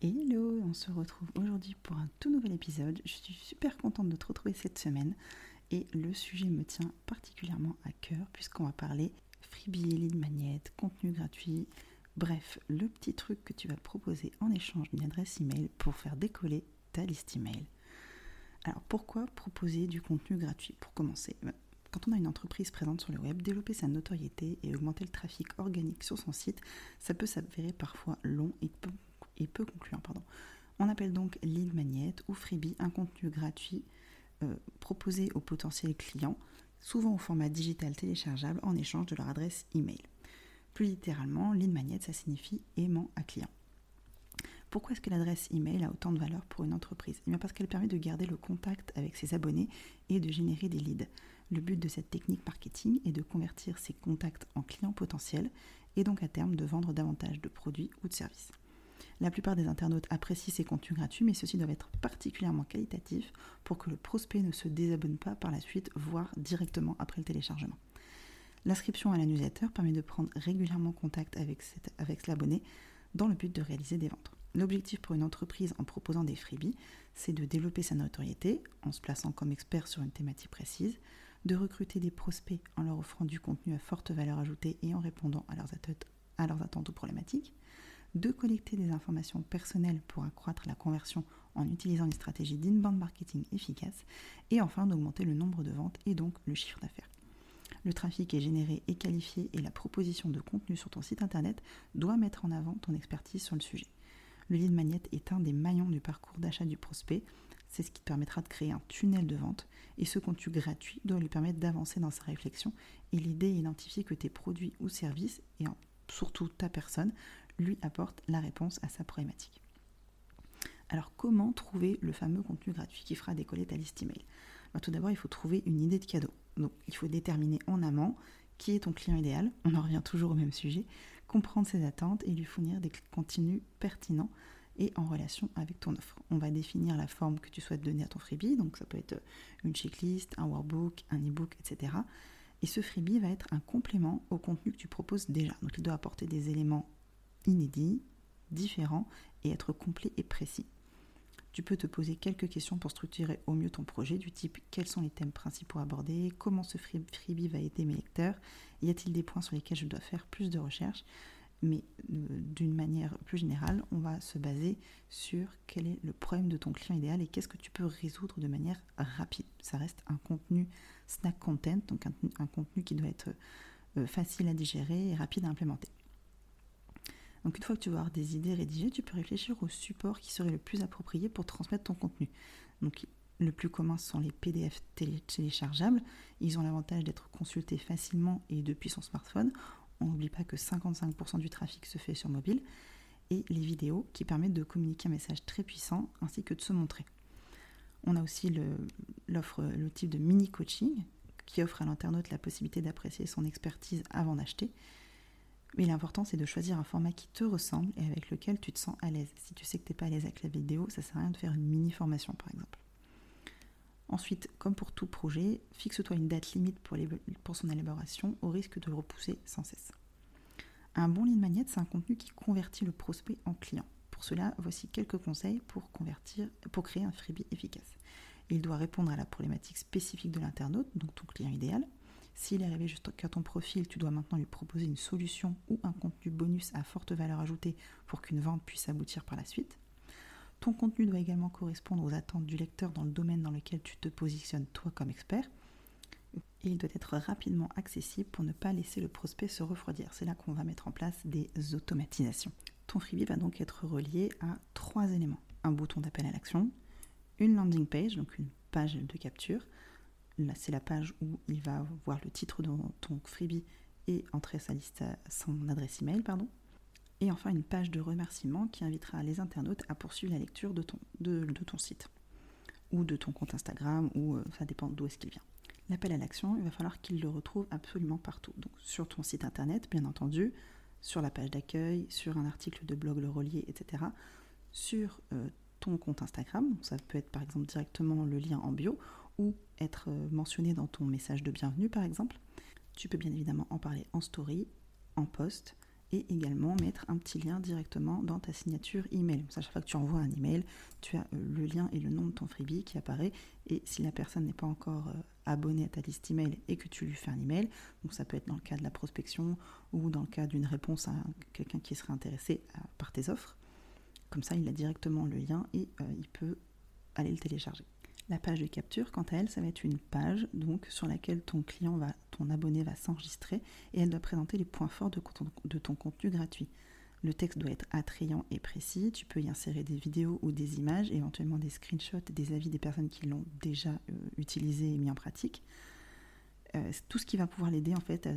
Hello, on se retrouve aujourd'hui pour un tout nouvel épisode. Je suis super contente de te retrouver cette semaine et le sujet me tient particulièrement à cœur puisqu'on va parler freebie, lead magnet, contenu gratuit, bref, le petit truc que tu vas proposer en échange d'une adresse email pour faire décoller ta liste email. Alors pourquoi proposer du contenu gratuit Pour commencer, ben, quand on a une entreprise présente sur le web, développer sa notoriété et augmenter le trafic organique sur son site, ça peut s'avérer parfois long et et peu concluant. Pardon. On appelle donc lead magnet ou freebie un contenu gratuit euh, proposé aux potentiels clients, souvent au format digital téléchargeable en échange de leur adresse email. Plus littéralement, lead magnet, ça signifie aimant à client. Pourquoi est-ce que l'adresse email a autant de valeur pour une entreprise? Eh Parce qu'elle permet de garder le contact avec ses abonnés et de générer des leads. Le but de cette technique marketing est de convertir ces contacts en clients potentiels et donc à terme de vendre davantage de produits ou de services. La plupart des internautes apprécient ces contenus gratuits, mais ceux-ci doivent être particulièrement qualitatifs pour que le prospect ne se désabonne pas par la suite, voire directement après le téléchargement. L'inscription à la newsletter permet de prendre régulièrement contact avec, l'abonné dans le but de réaliser des ventes. L'objectif pour une entreprise en proposant des freebies, c'est de développer sa notoriété en se plaçant comme expert sur une thématique précise, de recruter des prospects en leur offrant du contenu à forte valeur ajoutée et en répondant à leurs à leurs attentes ou problématiques, de collecter des informations personnelles pour accroître la conversion en utilisant une stratégie d'inbound marketing efficace, et enfin d'augmenter le nombre de ventes et donc le chiffre d'affaires. Le trafic est généré et qualifié et la proposition de contenu sur ton site internet doit mettre en avant ton expertise sur le sujet. Le lead magnet est un des maillons du parcours d'achat du prospect. C'est ce qui te permettra de créer un tunnel de vente et ce contenu gratuit doit lui permettre d'avancer dans sa réflexion et l'idée est d'identifier que tes produits ou services et surtout ta personne lui apporte la réponse à sa problématique. Alors comment trouver le fameux contenu gratuit qui fera décoller ta liste email? Bah, Tout d'abord, il faut trouver une idée de cadeau. Donc il faut déterminer en amont qui est ton client idéal, on en revient toujours au même sujet, comprendre ses attentes et lui fournir des contenus pertinents et en relation avec ton offre. On va définir la forme que tu souhaites donner à ton freebie, donc ça peut être une checklist, un workbook, un ebook, etc. Et ce freebie va être un complément au contenu que tu proposes déjà. Donc il doit apporter des éléments inédit, différent et être complet et précis. Tu peux te poser quelques questions pour structurer au mieux ton projet du type quels sont les thèmes principaux abordés, comment ce freebie va aider mes lecteurs, y a-t-il des points sur lesquels je dois faire plus de recherches, mais euh, d'une manière plus générale, on va se baser sur quel est le problème de ton client idéal et qu'est-ce que tu peux résoudre de manière rapide. Ça reste un contenu snack content, donc un, contenu qui doit être euh, facile à digérer et rapide à implémenter. Donc une fois que tu vas avoir des idées rédigées, tu peux réfléchir au support qui serait le plus approprié pour transmettre ton contenu. Donc le plus commun sont les PDF téléchargeables. Ils ont l'avantage d'être consultés facilement et depuis son smartphone. On n'oublie pas que 55% du trafic se fait sur mobile. Et les vidéos qui permettent de communiquer un message très puissant ainsi que de se montrer. On a aussi l'offre, le, type de mini coaching qui offre à l'internaute la possibilité d'apprécier son expertise avant d'acheter mais l'important, c'est de choisir un format qui te ressemble et avec lequel tu te sens à l'aise. Si tu sais que tu n'es pas à l'aise avec la vidéo, ça ne sert à rien de faire une mini-formation, par exemple. Ensuite, comme pour tout projet, fixe-toi une date limite pour, son élaboration au risque de le repousser sans cesse. Un bon lead magnet, c'est un contenu qui convertit le prospect en client. Pour cela, voici quelques conseils pour, pour créer un freebie efficace. Il doit répondre à la problématique spécifique de l'internaute, donc ton client idéal. S'il est arrivé jusqu'à ton profil, tu dois maintenant lui proposer une solution ou un contenu bonus à forte valeur ajoutée pour qu'une vente puisse aboutir par la suite. Ton contenu doit également correspondre aux attentes du lecteur dans le domaine dans lequel tu te positionnes toi comme expert. Et il doit être rapidement accessible pour ne pas laisser le prospect se refroidir. C'est là qu'on va mettre en place des automatisations. Ton freebie va donc être relié à trois éléments. Un bouton d'appel à l'action, une landing page, donc une page de capture, c'est la page où il va voir le titre de ton freebie et entrer son adresse email, pardon. Et enfin, une page de remerciement qui invitera les internautes à poursuivre la lecture de ton, site. ou de ton compte Instagram, ou euh, ça dépend d'où est-ce qu'il vient. L'appel à l'action, il va falloir qu'il le retrouve absolument partout. Donc sur ton site internet, bien entendu, sur la page d'accueil, sur un article de blog le relier, etc. Sur euh, ton compte Instagram, ça peut être par exemple directement le lien en bio, ou être euh, mentionné dans ton message de bienvenue par exemple. Tu peux bien évidemment en parler en story, en post, et également mettre un petit lien directement dans ta signature email. À chaque fois que tu envoies un email, tu as euh, le lien et le nom de ton freebie qui apparaît. Et si la personne n'est pas encore euh, abonnée à ta liste email et que tu lui fais un email, donc ça peut être dans le cas de la prospection ou dans le cas d'une réponse à quelqu'un qui serait intéressé par tes offres, comme ça il a directement le lien et il peut aller le télécharger. La page de capture, quant à elle, ça va être une page sur laquelle ton client va, ton abonné va s'enregistrer et elle doit présenter les points forts de, ton contenu gratuit. Le texte doit être attrayant et précis. Tu peux y insérer des vidéos ou des images, éventuellement des screenshots, des avis des personnes qui l'ont déjà euh, utilisé et mis en pratique. Euh, tout ce qui va pouvoir l'aider en fait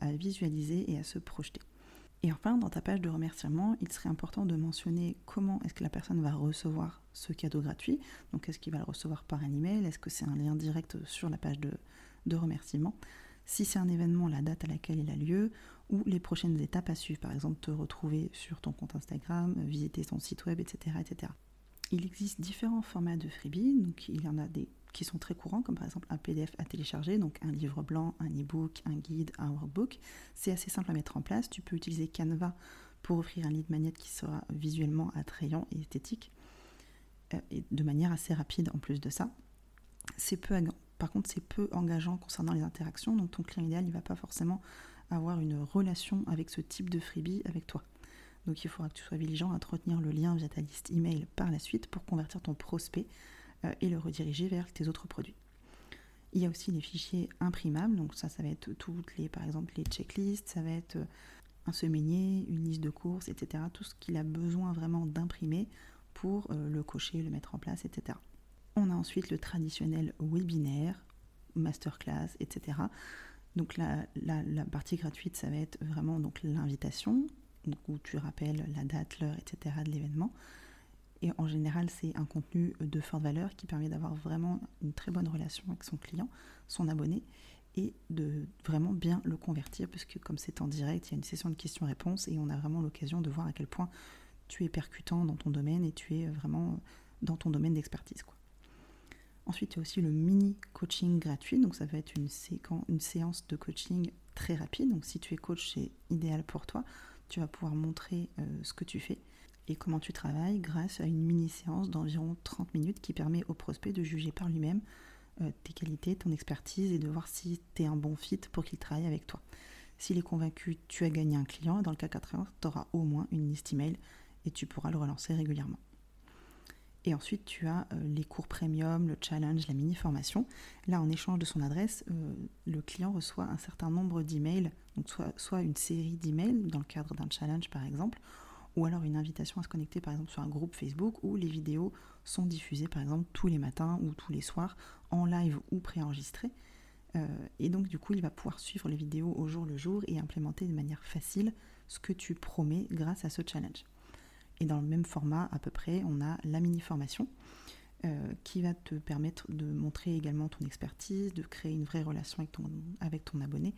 à visualiser et à se projeter. Et enfin, dans ta page de remerciement, il serait important de mentionner comment est-ce que la personne va recevoir ce cadeau gratuit. Donc, est-ce qu'il va le recevoir par un email? Est-ce que c'est un lien direct sur la page de, remerciement? Si c'est un événement, la date à laquelle il a lieu ou les prochaines étapes à suivre. Par exemple, te retrouver sur ton compte Instagram, visiter ton site web, etc. etc. Il existe différents formats de freebie. Donc, il y en a des qui sont très courants, comme par exemple un PDF à télécharger, donc un livre blanc, un e-book, un guide, un workbook. C'est assez simple à mettre en place. Tu peux utiliser Canva pour offrir un lead magnet qui sera visuellement attrayant et esthétique, euh, et de manière assez rapide en plus de ça. C'est peu, par contre, c'est peu engageant concernant les interactions, donc ton client idéal, ne va pas forcément avoir une relation avec ce type de freebie avec toi. Donc il faudra que tu sois vigilant à entretenir le lien via ta liste email par la suite pour convertir ton prospect euh, et le rediriger vers tes autres produits. Il y a aussi les fichiers imprimables, donc ça, ça va être toutes les, par exemple, les checklists, ça va être euh, un semainier, une liste de courses, etc. Tout ce qu'il a besoin vraiment d'imprimer pour euh, le cocher, le mettre en place, etc. On a ensuite le traditionnel webinaire, masterclass, etc. Donc la, la, partie gratuite, ça va être vraiment l'invitation, où tu rappelles la date, l'heure, etc. de l'événement. Et en général, c'est un contenu de forte valeur qui permet d'avoir vraiment une très bonne relation avec son client, son abonné, et de vraiment bien le convertir, puisque comme c'est en direct, il y a une session de questions-réponses et on a vraiment l'occasion de voir à quel point tu es percutant dans ton domaine et tu es vraiment dans ton domaine d'expertise. Ensuite, il y a aussi le mini coaching gratuit. Donc, ça va être une, une séance de coaching très rapide. Donc, si tu es coach, c'est idéal pour toi. Tu vas pouvoir montrer euh, ce que tu fais et comment tu travailles grâce à une mini-séance d'environ 30 minutes qui permet au prospect de juger par lui-même euh, tes qualités, ton expertise et de voir si tu es un bon fit pour qu'il travaille avec toi. S'il est convaincu, tu as gagné un client dans le cas 80, tu auras au moins une liste email et tu pourras le relancer régulièrement. Et ensuite, tu as euh, les cours premium, le challenge, la mini-formation. Là, en échange de son adresse, euh, le client reçoit un certain nombre d'emails, donc soit, une série d'emails dans le cadre d'un challenge par exemple, ou alors une invitation à se connecter par exemple sur un groupe Facebook où les vidéos sont diffusées par exemple tous les matins ou tous les soirs en live ou préenregistrées. Euh, et donc du coup il va pouvoir suivre les vidéos au jour le jour et implémenter de manière facile ce que tu promets grâce à ce challenge. Et dans le même format à peu près, on a la mini-formation euh, qui va te permettre de montrer également ton expertise, de créer une vraie relation avec ton, abonné,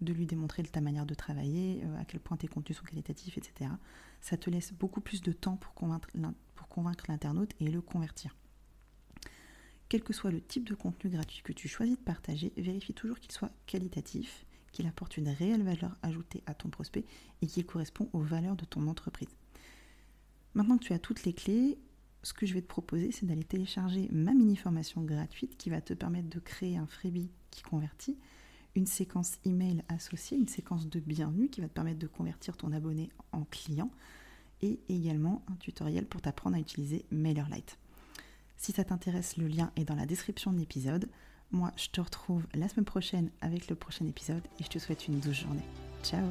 de lui démontrer ta manière de travailler, euh, à quel point tes contenus sont qualitatifs, etc. Ça te laisse beaucoup plus de temps pour convaincre, pour convaincre l'internaute et le convertir. Quel que soit le type de contenu gratuit que tu choisis de partager, vérifie toujours qu'il soit qualitatif, qu'il apporte une réelle valeur ajoutée à ton prospect et qu'il correspond aux valeurs de ton entreprise. Maintenant que tu as toutes les clés, ce que je vais te proposer, c'est d'aller télécharger ma mini-formation gratuite qui va te permettre de créer un freebie qui convertit une séquence email associée, une séquence de bienvenue qui va te permettre de convertir ton abonné en client et également un tutoriel pour t'apprendre à utiliser MailerLite. Si ça t'intéresse, le lien est dans la description de l'épisode. Moi, je te retrouve la semaine prochaine avec le prochain épisode et je te souhaite une douce journée. Ciao